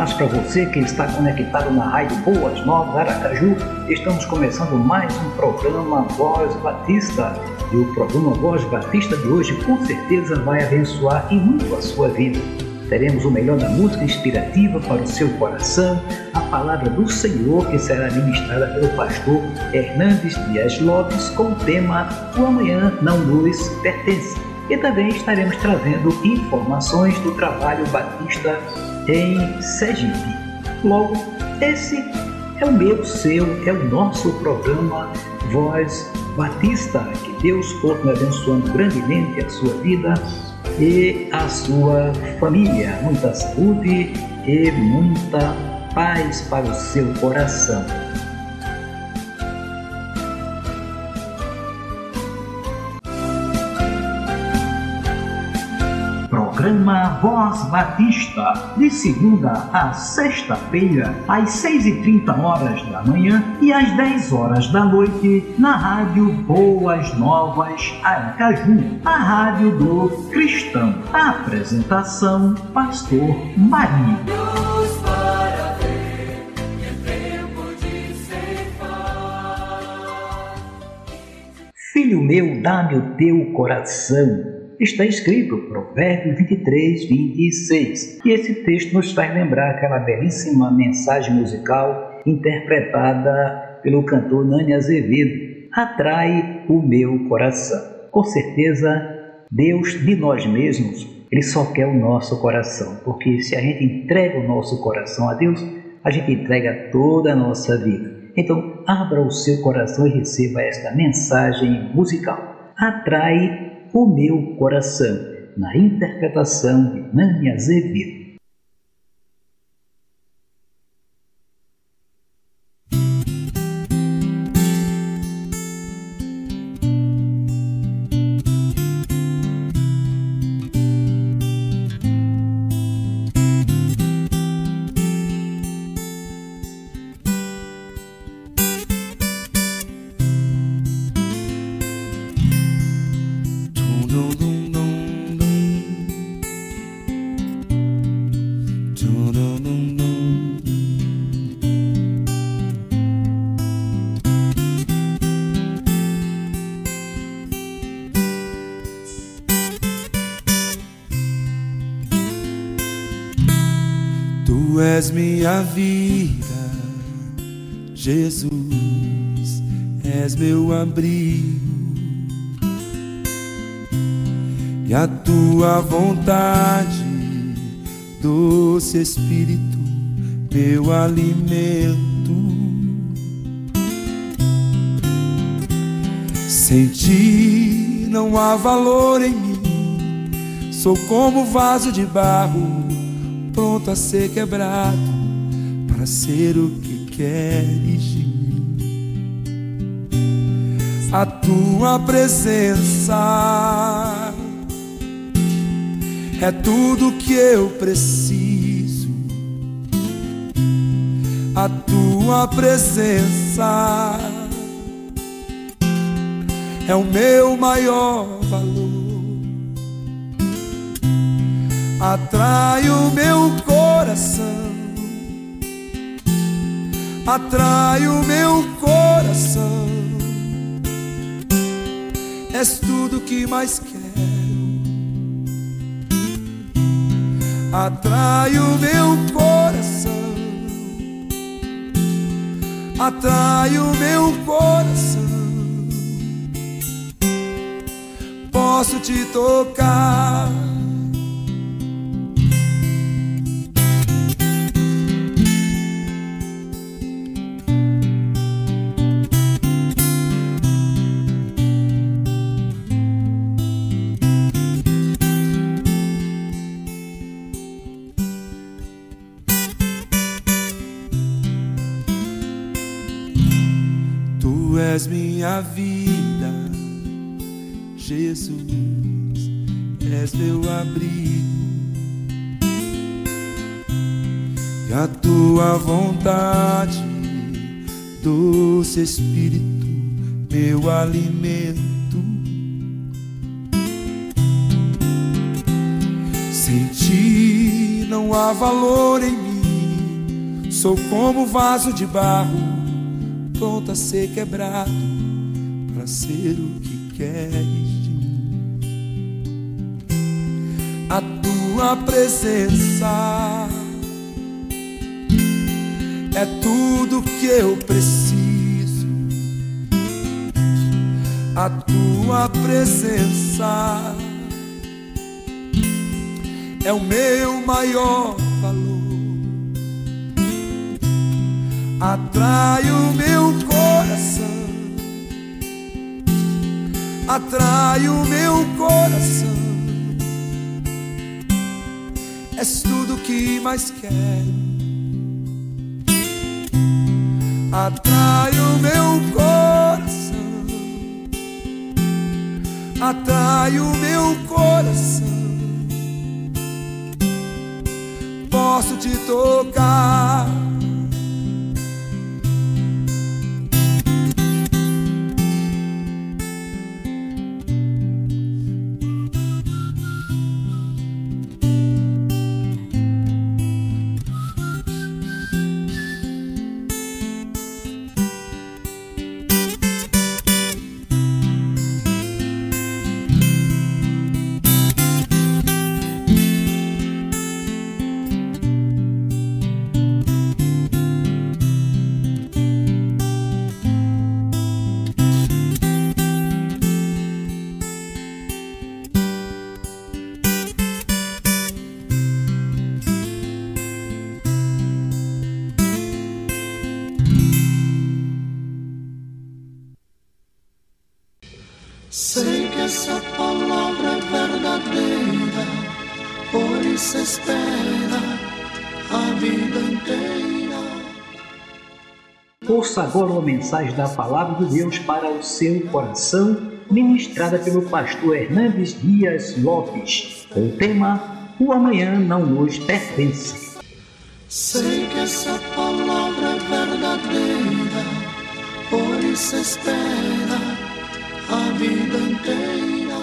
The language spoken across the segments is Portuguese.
Paz para você que está conectado na Rádio Boas Novas Aracaju. Estamos começando mais um programa Voz Batista. E o programa Voz Batista de hoje com certeza vai abençoar e muito a sua vida. Teremos o melhor da música inspirativa para o seu coração, a palavra do Senhor que será ministrada pelo pastor Hernandes Dias Lopes com o tema O Amanhã Não Nos Pertence. E também estaremos trazendo informações do trabalho batista em Sergipe. Logo, esse é o meu, seu, é o nosso programa Voz Batista. Que Deus continue abençoando grandemente a sua vida e a sua família. Muita saúde e muita paz para o seu coração. Programa Voz Batista, de segunda a sexta-feira, às 6h30 horas da manhã e às 10 horas da noite, na Rádio Boas Novas Aracaju, a rádio do cristão. A apresentação, Pastor Marinho. Filho meu, dá-me o teu coração está escrito, Provérbio 23, 26. E esse texto nos faz lembrar aquela belíssima mensagem musical interpretada pelo cantor Nani Azevedo, Atrai o meu coração. Com certeza, Deus de nós mesmos, Ele só quer o nosso coração, porque se a gente entrega o nosso coração a Deus, a gente entrega toda a nossa vida. Então, abra o seu coração e receba esta mensagem musical. Atrai o meu coração, na interpretação de Nani Azevedo. És minha vida, Jesus, és meu abrigo, e a tua vontade, doce Espírito, meu alimento. Sem ti não há valor em mim, sou como vaso de barro pronto a ser quebrado para ser o que queres de mim. A tua presença é tudo que eu preciso. A tua presença é o meu maior valor. Atrai o meu coração, atrai o meu coração. És tudo que mais quero. Atrai o meu coração, atrai o meu coração. Posso te tocar vida, Jesus, és meu abrigo. E a tua vontade, doce Espírito, meu alimento. Sem ti não há valor em mim, sou como vaso de barro pronto a ser quebrado ser o que queres de mim. A tua presença é tudo que eu preciso. A tua presença é o meu maior valor atrai o meu coração, atrai o meu coração. És tudo que mais quero. Atrai o meu coração, atrai o meu coração. Posso te tocar Ouça agora uma mensagem da Palavra de Deus para o seu coração, ministrada pelo pastor Hernandes Dias Lopes, com o tema O Amanhã Não Nos Pertence. Sei que essa palavra é verdadeira, por isso espera a vida inteira.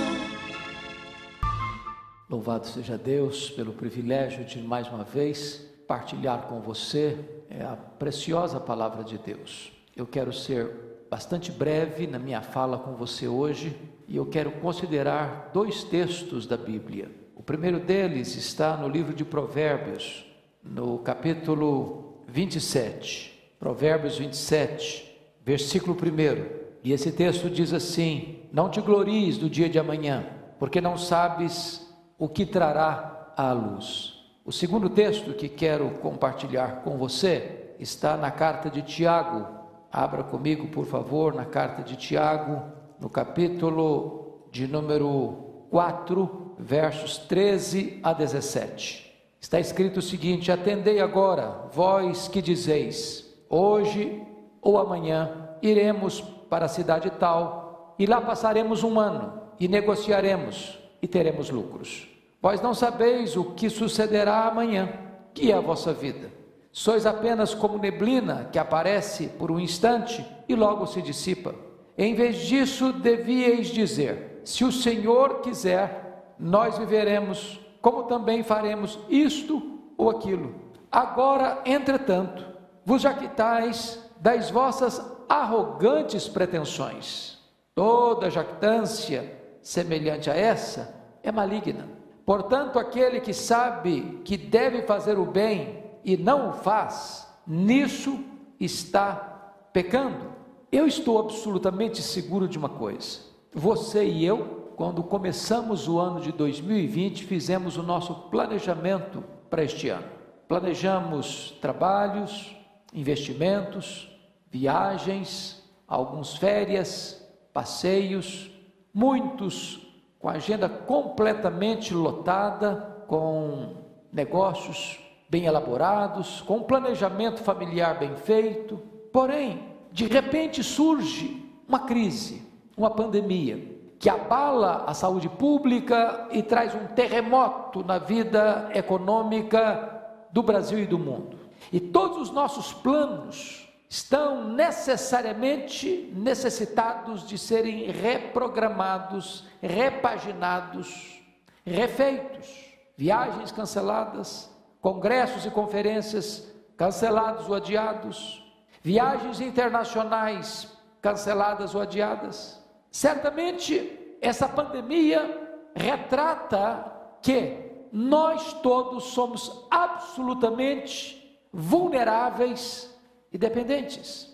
Louvado seja Deus pelo privilégio de mais uma vez partilhar com você é a preciosa palavra de Deus. Eu quero ser bastante breve na minha fala com você hoje e eu quero considerar dois textos da Bíblia. O primeiro deles está no livro de Provérbios, no capítulo 27. Provérbios 27, versículo 1. E esse texto diz assim: Não te glories do dia de amanhã, porque não sabes o que trará à luz. O segundo texto que quero compartilhar com você está na carta de Tiago. Abra comigo, por favor, na carta de Tiago, no capítulo de número 4, versos 13 a 17. Está escrito o seguinte: Atendei agora, vós que dizeis, hoje ou amanhã iremos para a cidade tal, e lá passaremos um ano, e negociaremos, e teremos lucros. Vós não sabeis o que sucederá amanhã, que é a vossa vida. Sois apenas como neblina que aparece por um instante e logo se dissipa. Em vez disso, devíeis dizer: Se o Senhor quiser, nós viveremos, como também faremos isto ou aquilo. Agora, entretanto, vos jactais das vossas arrogantes pretensões. Toda jactância semelhante a essa é maligna. Portanto, aquele que sabe que deve fazer o bem e não o faz, nisso está pecando. Eu estou absolutamente seguro de uma coisa: você e eu, quando começamos o ano de 2020, fizemos o nosso planejamento para este ano. Planejamos trabalhos, investimentos, viagens, alguns férias, passeios, muitos com a agenda completamente lotada, com negócios bem elaborados, com um planejamento familiar bem feito. Porém, de repente surge uma crise, uma pandemia, que abala a saúde pública e traz um terremoto na vida econômica do Brasil e do mundo. E todos os nossos planos estão necessariamente necessitados de serem reprogramados, repaginados, refeitos. Viagens canceladas, congressos e conferências cancelados ou adiados, viagens internacionais canceladas ou adiadas. Certamente essa pandemia retrata que nós todos somos absolutamente vulneráveis e dependentes.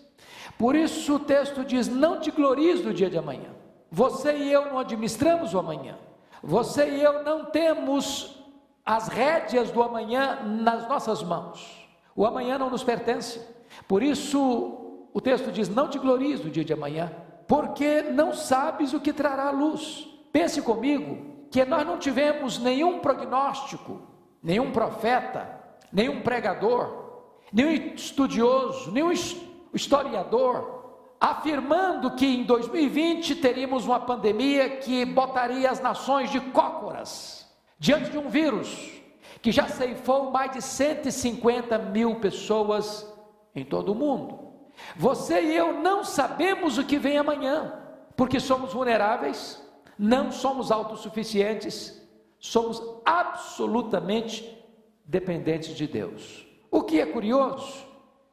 Por isso o texto diz: Não te glories do dia de amanhã. Você e eu não administramos o amanhã. Você e eu não temos as rédeas do amanhã nas nossas mãos. O amanhã não nos pertence. Por isso o texto diz: Não te glories do dia de amanhã, porque não sabes o que trará a luz. Pense comigo que nós não tivemos nenhum prognóstico, nenhum profeta, nenhum pregador, nenhum estudioso, nenhum historiador afirmando que em 2020 teríamos uma pandemia que botaria as nações de cócoras diante de um vírus que já ceifou mais de 150 mil pessoas em todo o mundo. Você e eu não sabemos o que vem amanhã, porque somos vulneráveis, não somos autossuficientes, somos absolutamente dependentes de Deus. O que é curioso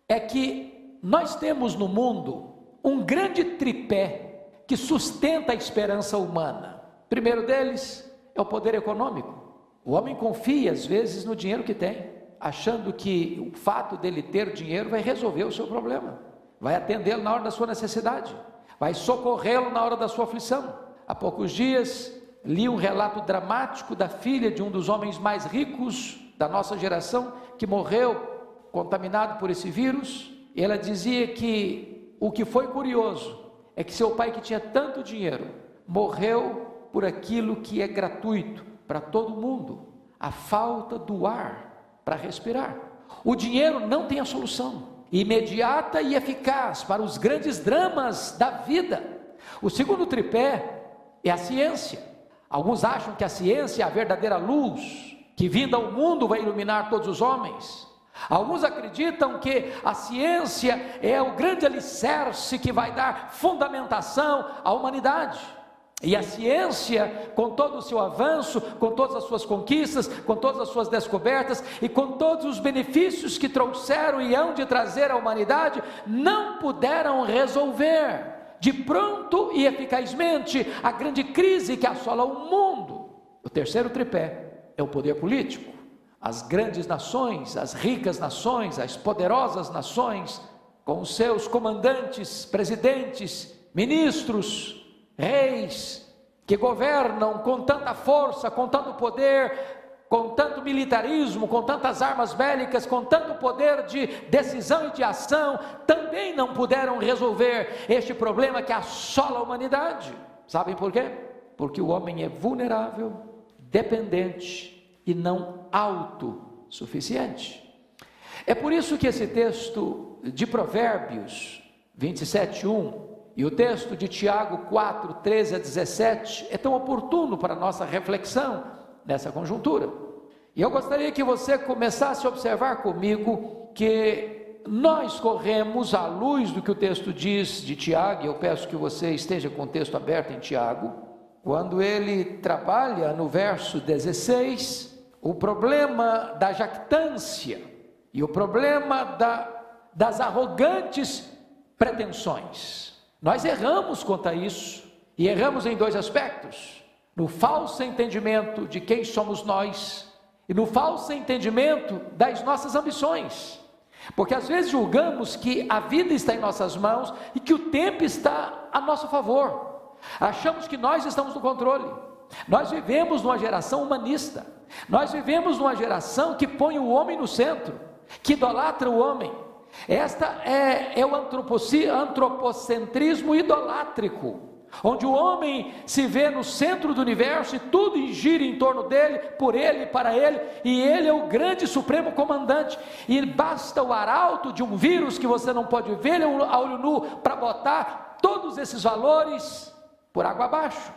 é que nós temos no mundo um grande tripé que sustenta a esperança humana. primeiro deles é o poder econômico. O homem confia às vezes no dinheiro que tem, achando que o fato dele ter dinheiro vai resolver o seu problema vai atendê-lo na hora da sua necessidade, vai socorrê-lo na hora da sua aflição. Há poucos dias li um relato dramático da filha de um dos homens mais ricos da nossa geração que morreu contaminado por esse vírus. Ela dizia que o que foi curioso é que seu pai, que tinha tanto dinheiro, morreu por aquilo que é gratuito para todo mundo: a falta do ar para respirar. O dinheiro não tem a solução imediata e eficaz para os grandes dramas da vida. O segundo tripé é a ciência. Alguns acham que a ciência é a verdadeira luz que vinda ao mundo vai iluminar todos os homens. Alguns acreditam que a ciência é o grande alicerce que vai dar fundamentação à humanidade. E a ciência, com todo o seu avanço, com todas as suas conquistas, com todas as suas descobertas e com todos os benefícios que trouxeram e hão de trazer à humanidade, não puderam resolver de pronto e eficazmente a grande crise que assola o mundo. O terceiro tripé é o poder político. As grandes nações, as ricas nações, as poderosas nações, com os seus comandantes, presidentes, ministros, reis que governam com tanta força, com tanto poder, com tanto militarismo, com tantas armas bélicas, com tanto poder de decisão e de ação, também não puderam resolver este problema que assola a humanidade. Sabem por quê? Porque o homem é vulnerável, dependente e não autossuficiente. É por isso que esse texto de Provérbios 27, 1 e o texto de Tiago 4, 13 a 17 é tão oportuno para a nossa reflexão nessa conjuntura. E eu gostaria que você começasse a observar comigo que nós corremos à luz do que o texto diz de Tiago, e eu peço que você esteja com o texto aberto em Tiago, quando ele trabalha no verso 16, o problema da jactância e o problema da, das arrogantes pretensões. Nós erramos quanto a isso, e erramos em dois aspectos: no falso entendimento de quem somos nós e no falso entendimento das nossas ambições. Porque às vezes julgamos que a vida está em nossas mãos e que o tempo está a nosso favor. Achamos que nós estamos no controle. Nós vivemos numa geração humanista. Nós vivemos numa geração que põe o homem no centro, que idolatra o homem, esta é, é o antropocentrismo idolátrico, onde o homem se vê no centro do universo e tudo gira em torno dele, por ele, para ele, e ele é o grande supremo comandante, e basta o arauto de um vírus que você não pode ver a olho nu para botar todos esses valores por água abaixo.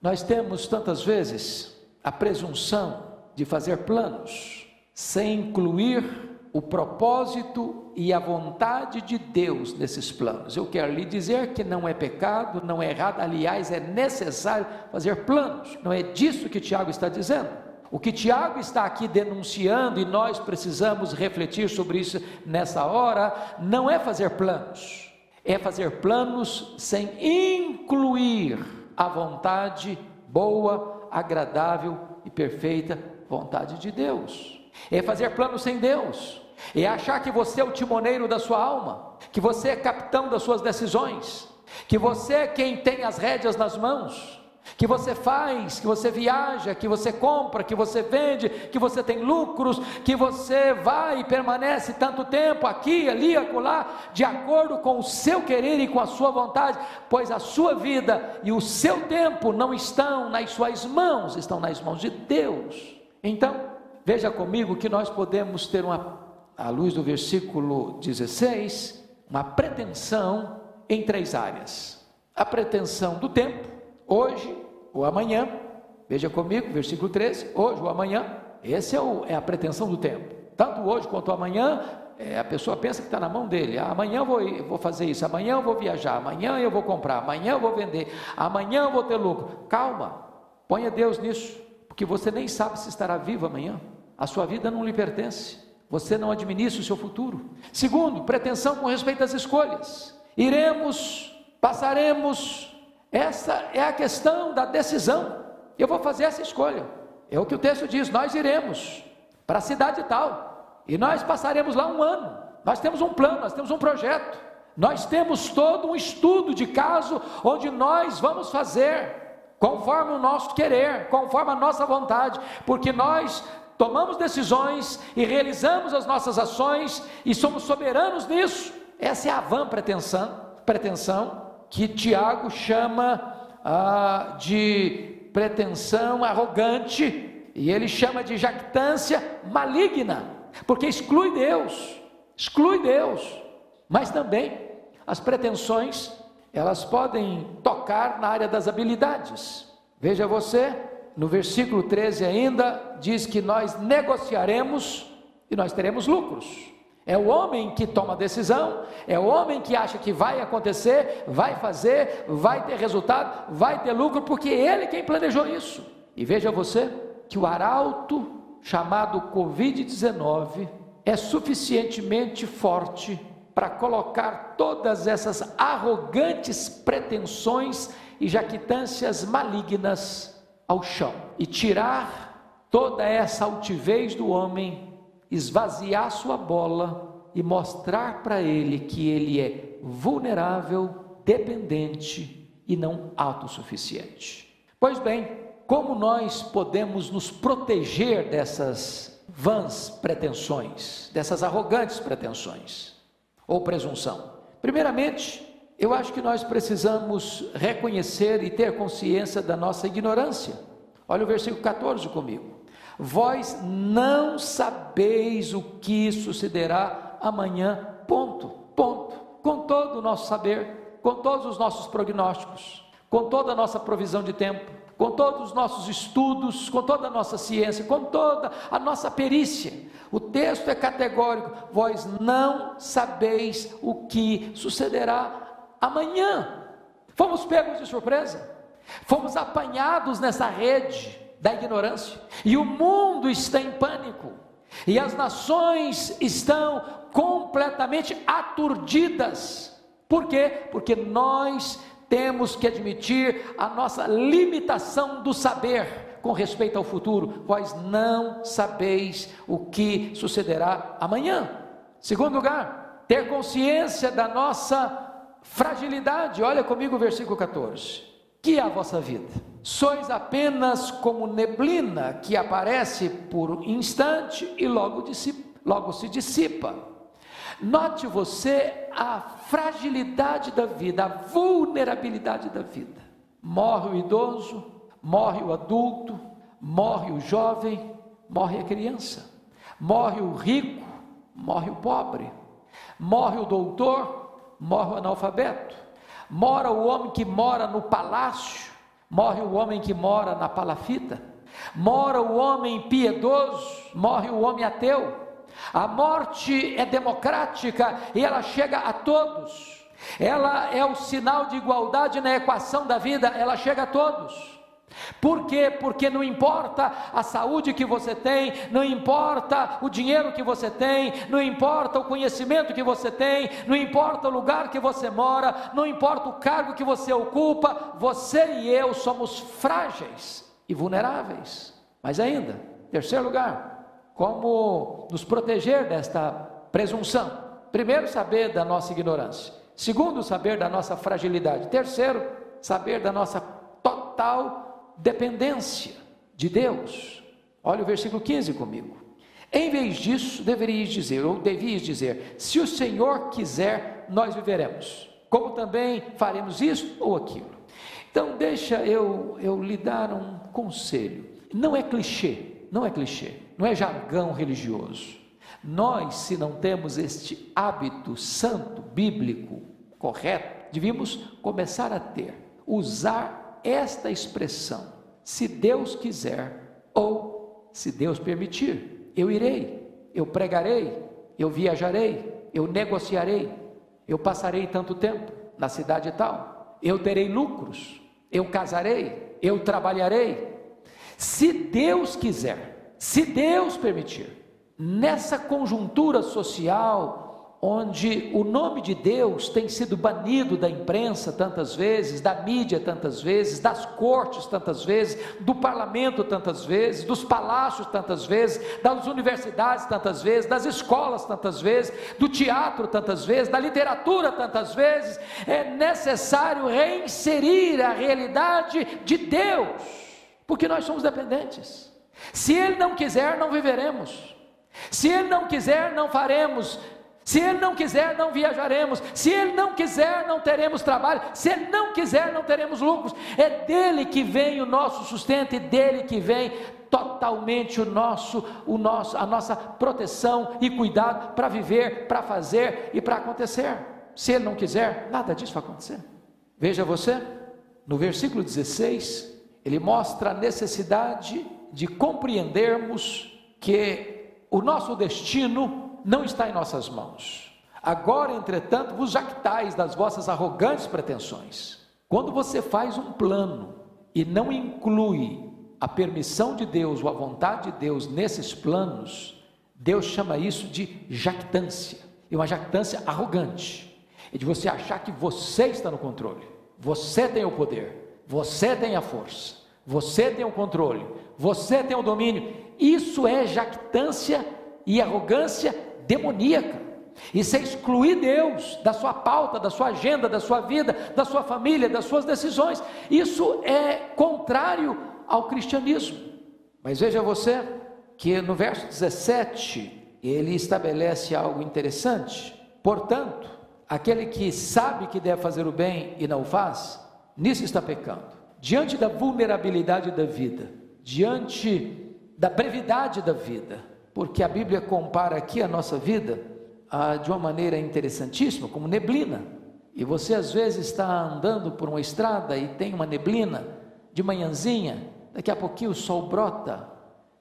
Nós temos tantas vezes a presunção de fazer planos sem incluir o propósito e a vontade de Deus nesses planos. Eu quero lhe dizer que não é pecado, não é errado, aliás, é necessário fazer planos. Não é disso que Tiago está dizendo. O que Tiago está aqui denunciando, e nós precisamos refletir sobre isso nessa hora, não é fazer planos, é fazer planos sem incluir a vontade boa, agradável e perfeita vontade de Deus. É fazer planos sem Deus é achar que você é o timoneiro da sua alma, que você é capitão das suas decisões, que você é quem tem as rédeas nas mãos, que você faz, que você viaja, que você compra, que você vende, que você tem lucros, que você vai e permanece tanto tempo aqui, ali, acolá, de acordo com o seu querer e com a sua vontade, pois a sua vida e o seu tempo não estão nas suas mãos, estão nas mãos de Deus. Então, veja comigo que nós podemos ter uma à luz do versículo 16, uma pretensão em três áreas: a pretensão do tempo, hoje ou amanhã. Veja comigo, versículo 13: hoje ou amanhã. Essa é, é, a pretensão do tempo. Tanto hoje quanto amanhã, é, a pessoa pensa que está na mão dele. Ah, amanhã eu vou, eu vou fazer isso, amanhã eu vou viajar, amanhã eu vou comprar, amanhã eu vou vender, amanhã eu vou ter lucro. Calma, ponha Deus nisso, porque você nem sabe se estará vivo amanhã. A sua vida não lhe pertence. Você não administra o seu futuro. Segundo, pretensão com respeito às escolhas. Iremos, passaremos. Essa é a questão da decisão. Eu vou fazer essa escolha. É o que o texto diz: nós iremos para a cidade tal. E nós passaremos lá um ano. Nós temos um plano, nós temos um projeto. Nós temos todo um estudo de caso onde nós vamos fazer conforme o nosso querer, conforme a nossa vontade, porque nós tomamos decisões e realizamos as nossas ações e somos soberanos nisso. Essa é a vã pretensão, pretensão que Tiago chama ah, de pretensão arrogante e ele chama de jactância maligna, porque exclui Deus, exclui Deus, mas também as pretensões elas podem tocar na área das habilidades. Veja você, no versículo 13 ainda, diz que nós negociaremos e nós teremos lucros. É o homem que toma decisão, é o homem que acha que vai acontecer, vai fazer, vai ter resultado, vai ter lucro, porque ele quem planejou isso. E veja você que o arauto chamado Covid-19 é suficientemente forte para colocar todas essas arrogantes pretensões e jactâncias malignas ao chão e tirar toda essa altivez do homem, esvaziar sua bola e mostrar para ele que ele é vulnerável, dependente e não autossuficiente. Pois bem, como nós podemos nos proteger dessas vãs pretensões, dessas arrogantes pretensões ou presunção? Primeiramente, eu acho que nós precisamos reconhecer e ter consciência da nossa ignorância. Olha o versículo 14 comigo. Vós não sabeis o que sucederá amanhã, ponto, ponto. Com todo o nosso saber, com todos os nossos prognósticos, com toda a nossa provisão de tempo, com todos os nossos estudos, com toda a nossa ciência, com toda a nossa perícia. O texto é categórico: vós não sabeis o que sucederá amanhã. Fomos pegos de surpresa, fomos apanhados nessa rede da ignorância, e o mundo está em pânico, e as nações estão completamente aturdidas. Por quê? Porque nós temos que admitir a nossa limitação do saber com respeito ao futuro. Vós não sabeis o que sucederá amanhã. Segundo lugar, ter consciência da nossa Fragilidade, olha comigo o versículo 14. Que é a vossa vida? Sois apenas como neblina que aparece por instante e logo, dissipa, logo se dissipa. Note você a fragilidade da vida, a vulnerabilidade da vida. morre o idoso, morre o adulto, morre o jovem, morre a criança, morre o rico, morre o pobre, morre o doutor, morre o analfabeto, mora o homem que mora no palácio, morre o homem que mora na palafita, mora o homem piedoso, morre o homem ateu. A morte é democrática e ela chega a todos. Ela é o sinal de igualdade na equação da vida, ela chega a todos. Por quê? Porque não importa a saúde que você tem, não importa o dinheiro que você tem, não importa o conhecimento que você tem, não importa o lugar que você mora, não importa o cargo que você ocupa, você e eu somos frágeis e vulneráveis. Mas ainda, terceiro lugar, como nos proteger desta presunção? Primeiro, saber da nossa ignorância. Segundo, saber da nossa fragilidade. Terceiro, saber da nossa total dependência de Deus. Olha o versículo 15 comigo. Em vez disso, deverias dizer, ou devias dizer: se o Senhor quiser, nós viveremos. Como também faremos isso ou aquilo. Então, deixa eu, eu lhe dar um conselho. Não é clichê, não é clichê, não é jargão religioso. Nós, se não temos este hábito santo, bíblico, correto, devíamos começar a ter, usar esta expressão: se Deus quiser ou se Deus permitir, eu irei, eu pregarei, eu viajarei, eu negociarei, eu passarei tanto tempo na cidade tal, eu terei lucros, eu casarei, eu trabalharei. Se Deus quiser, se Deus permitir, nessa conjuntura social, onde o nome de Deus tem sido banido da imprensa tantas vezes, da mídia tantas vezes, das cortes tantas vezes, do parlamento tantas vezes, dos palácios tantas vezes, das universidades tantas vezes, das escolas tantas vezes, do teatro tantas vezes, da literatura tantas vezes, é necessário reinserir a realidade de Deus, porque nós somos dependentes. Se Ele não quiser, não viveremos. Se Ele não quiser, não faremos se Ele não quiser, não viajaremos. Se Ele não quiser, não teremos trabalho. Se Ele não quiser, não teremos lucros. É dele que vem o nosso sustento e dele que vem totalmente o nosso, o nosso, a nossa proteção e cuidado para viver, para fazer e para acontecer. Se Ele não quiser, nada disso vai acontecer. Veja você, no versículo 16, ele mostra a necessidade de compreendermos que o nosso destino não está em nossas mãos. Agora, entretanto, vos jactais das vossas arrogantes pretensões. Quando você faz um plano e não inclui a permissão de Deus ou a vontade de Deus nesses planos, Deus chama isso de jactância. E uma jactância arrogante. É de você achar que você está no controle. Você tem o poder. Você tem a força. Você tem o controle. Você tem o domínio. Isso é jactância e arrogância demoníaca. Isso é excluir Deus da sua pauta, da sua agenda, da sua vida, da sua família, das suas decisões. Isso é contrário ao cristianismo. Mas veja você que no verso 17 ele estabelece algo interessante. Portanto, aquele que sabe que deve fazer o bem e não o faz, nisso está pecando. Diante da vulnerabilidade da vida, diante da brevidade da vida, porque a Bíblia compara aqui a nossa vida ah, de uma maneira interessantíssima, como neblina. E você às vezes está andando por uma estrada e tem uma neblina de manhãzinha, daqui a pouquinho o sol brota,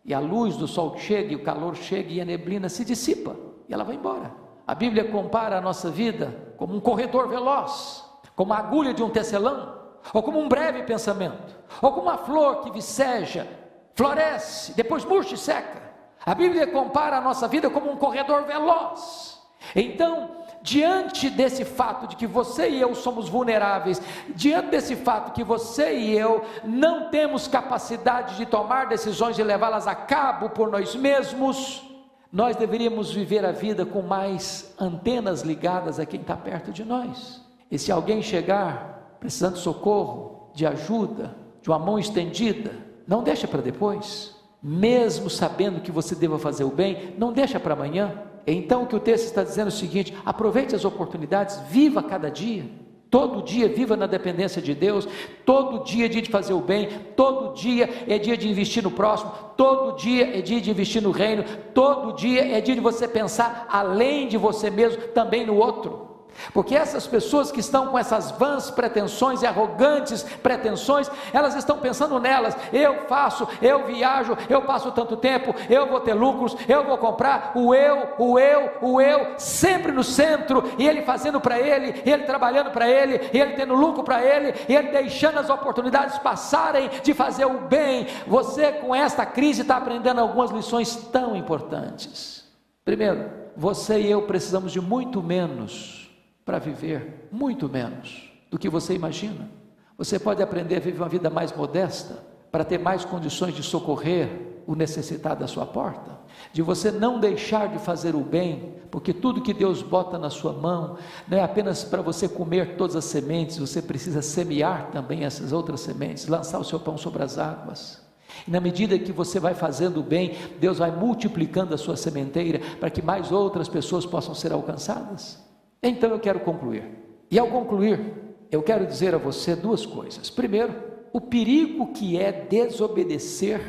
e a luz do sol chega, e o calor chega, e a neblina se dissipa, e ela vai embora. A Bíblia compara a nossa vida como um corredor veloz, como a agulha de um tecelão, ou como um breve pensamento, ou como uma flor que viceja, floresce, depois murcha e seca. A Bíblia compara a nossa vida como um corredor veloz. Então, diante desse fato de que você e eu somos vulneráveis, diante desse fato que você e eu não temos capacidade de tomar decisões e levá-las a cabo por nós mesmos, nós deveríamos viver a vida com mais antenas ligadas a quem está perto de nós. E se alguém chegar precisando de socorro, de ajuda, de uma mão estendida, não deixa para depois mesmo sabendo que você deva fazer o bem, não deixa para amanhã. Então o que o texto está dizendo é o seguinte: aproveite as oportunidades, viva cada dia. Todo dia viva na dependência de Deus, todo dia é dia de fazer o bem, todo dia é dia de investir no próximo, todo dia é dia de investir no reino, todo dia é dia de você pensar além de você mesmo, também no outro. Porque essas pessoas que estão com essas vãs pretensões e arrogantes pretensões, elas estão pensando nelas. Eu faço, eu viajo, eu passo tanto tempo, eu vou ter lucros, eu vou comprar. O eu, o eu, o eu, sempre no centro. E ele fazendo para ele, ele trabalhando para ele, ele tendo lucro para ele, ele deixando as oportunidades passarem de fazer o bem. Você com esta crise está aprendendo algumas lições tão importantes. Primeiro, você e eu precisamos de muito menos para viver muito menos do que você imagina. Você pode aprender a viver uma vida mais modesta para ter mais condições de socorrer o necessitado da sua porta, de você não deixar de fazer o bem, porque tudo que Deus bota na sua mão não é apenas para você comer todas as sementes, você precisa semear também essas outras sementes, lançar o seu pão sobre as águas. E na medida que você vai fazendo o bem, Deus vai multiplicando a sua sementeira para que mais outras pessoas possam ser alcançadas. Então eu quero concluir. E ao concluir, eu quero dizer a você duas coisas. Primeiro, o perigo que é desobedecer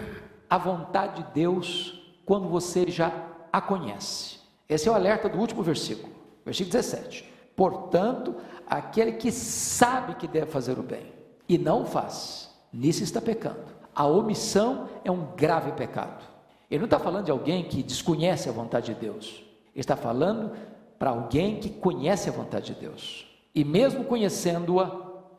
à vontade de Deus quando você já a conhece. Esse é o alerta do último versículo, versículo 17. Portanto, aquele que sabe que deve fazer o bem e não faz, nisso está pecando. A omissão é um grave pecado. Ele não está falando de alguém que desconhece a vontade de Deus. Ele está falando para alguém que conhece a vontade de Deus e, mesmo conhecendo-a,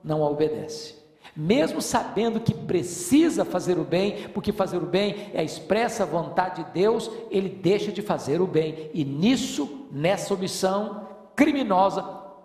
não a obedece. Mesmo sabendo que precisa fazer o bem, porque fazer o bem é a expressa vontade de Deus, ele deixa de fazer o bem, e nisso, nessa omissão criminosa,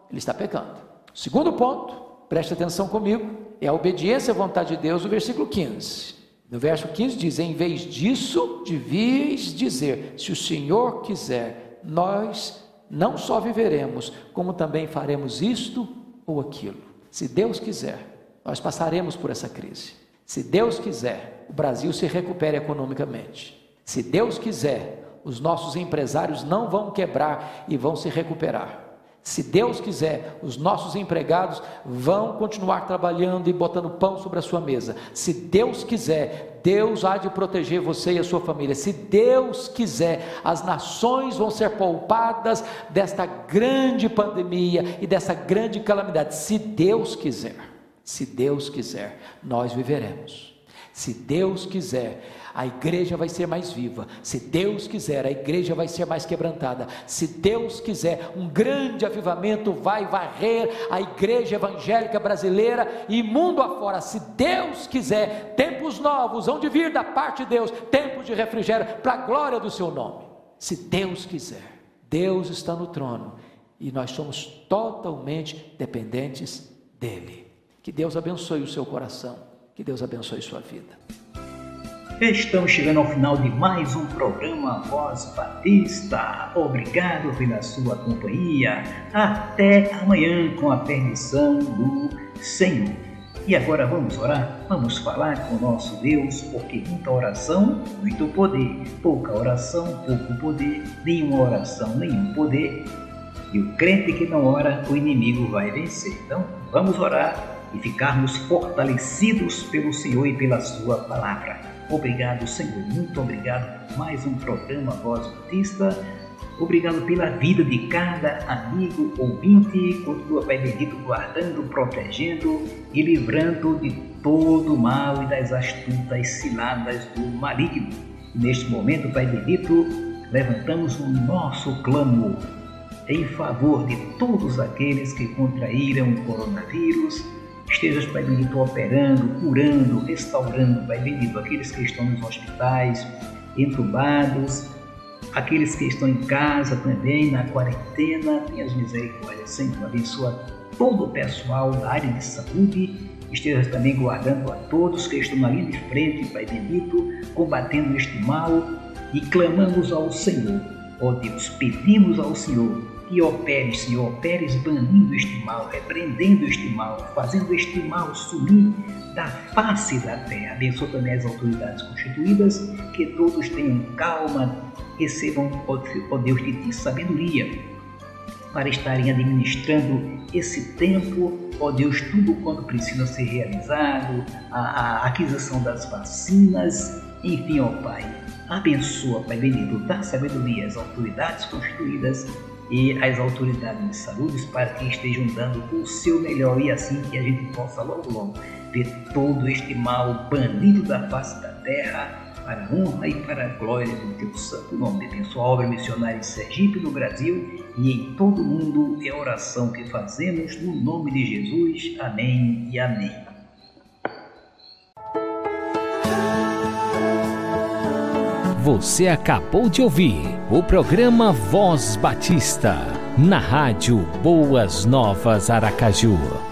ele está pecando. Segundo ponto, preste atenção comigo, é a obediência à vontade de Deus, o versículo 15. No verso 15 diz: Em vez disso, devias dizer: Se o Senhor quiser, nós não só viveremos, como também faremos isto ou aquilo. Se Deus quiser, nós passaremos por essa crise. Se Deus quiser, o Brasil se recupere economicamente. Se Deus quiser, os nossos empresários não vão quebrar e vão se recuperar. Se Deus quiser, os nossos empregados vão continuar trabalhando e botando pão sobre a sua mesa. Se Deus quiser, Deus há de proteger você e a sua família. Se Deus quiser, as nações vão ser poupadas desta grande pandemia e dessa grande calamidade. Se Deus quiser, se Deus quiser, nós viveremos. Se Deus quiser, a igreja vai ser mais viva. Se Deus quiser, a igreja vai ser mais quebrantada. Se Deus quiser, um grande avivamento vai varrer a igreja evangélica brasileira e mundo afora. Se Deus quiser, tempos novos de vir da parte de Deus, tempos de refrigério para a glória do seu nome. Se Deus quiser, Deus está no trono e nós somos totalmente dependentes dele. Que Deus abençoe o seu coração, que Deus abençoe sua vida. Estamos chegando ao final de mais um programa Voz Batista. Obrigado pela sua companhia. Até amanhã com a permissão do Senhor. E agora vamos orar? Vamos falar com o nosso Deus, porque muita oração, muito poder. Pouca oração, pouco poder. Nenhuma oração, nenhum poder. E o crente que não ora, o inimigo vai vencer. Então, vamos orar e ficarmos fortalecidos pelo Senhor e pela Sua palavra. Obrigado, Senhor. Muito obrigado por mais um programa Voz Batista. Obrigado pela vida de cada amigo ouvinte. Continua, Pai bendito, guardando, protegendo e livrando de todo o mal e das astutas ciladas do maligno. Neste momento, Pai bendito, levantamos o nosso clamor em favor de todos aqueles que contraíram o coronavírus Estejas, Pai bendito, operando, curando, restaurando, Pai bendito, aqueles que estão nos hospitais, entubados, aqueles que estão em casa também, na quarentena, tenhas misericórdia, Senhor, abençoa todo o pessoal da área de saúde, estejas também guardando a todos que estão linha de frente, Pai bendito, combatendo este mal e clamamos ao Senhor. Ó Deus, pedimos ao Senhor que operes, Senhor, operes banindo este mal, repreendendo este mal, fazendo este mal sumir da face da terra. Abençoa também as autoridades constituídas, que todos tenham calma, recebam, ó Deus, de ti sabedoria para estarem administrando esse tempo, ó Deus, tudo quanto precisa ser realizado, a, a aquisição das vacinas, enfim, ó Pai. Abençoa, Pai bendito, dá sabedoria às autoridades constituídas e às autoridades de saúde para que estejam dando o seu melhor e assim que a gente possa logo logo ver todo este mal banido da face da terra para a honra e para a glória do teu santo nome. Abençoa a obra missionária em Sergipe, no Brasil e em todo o mundo. É a oração que fazemos no nome de Jesus. Amém e amém. Você acabou de ouvir o programa Voz Batista, na rádio Boas Novas Aracaju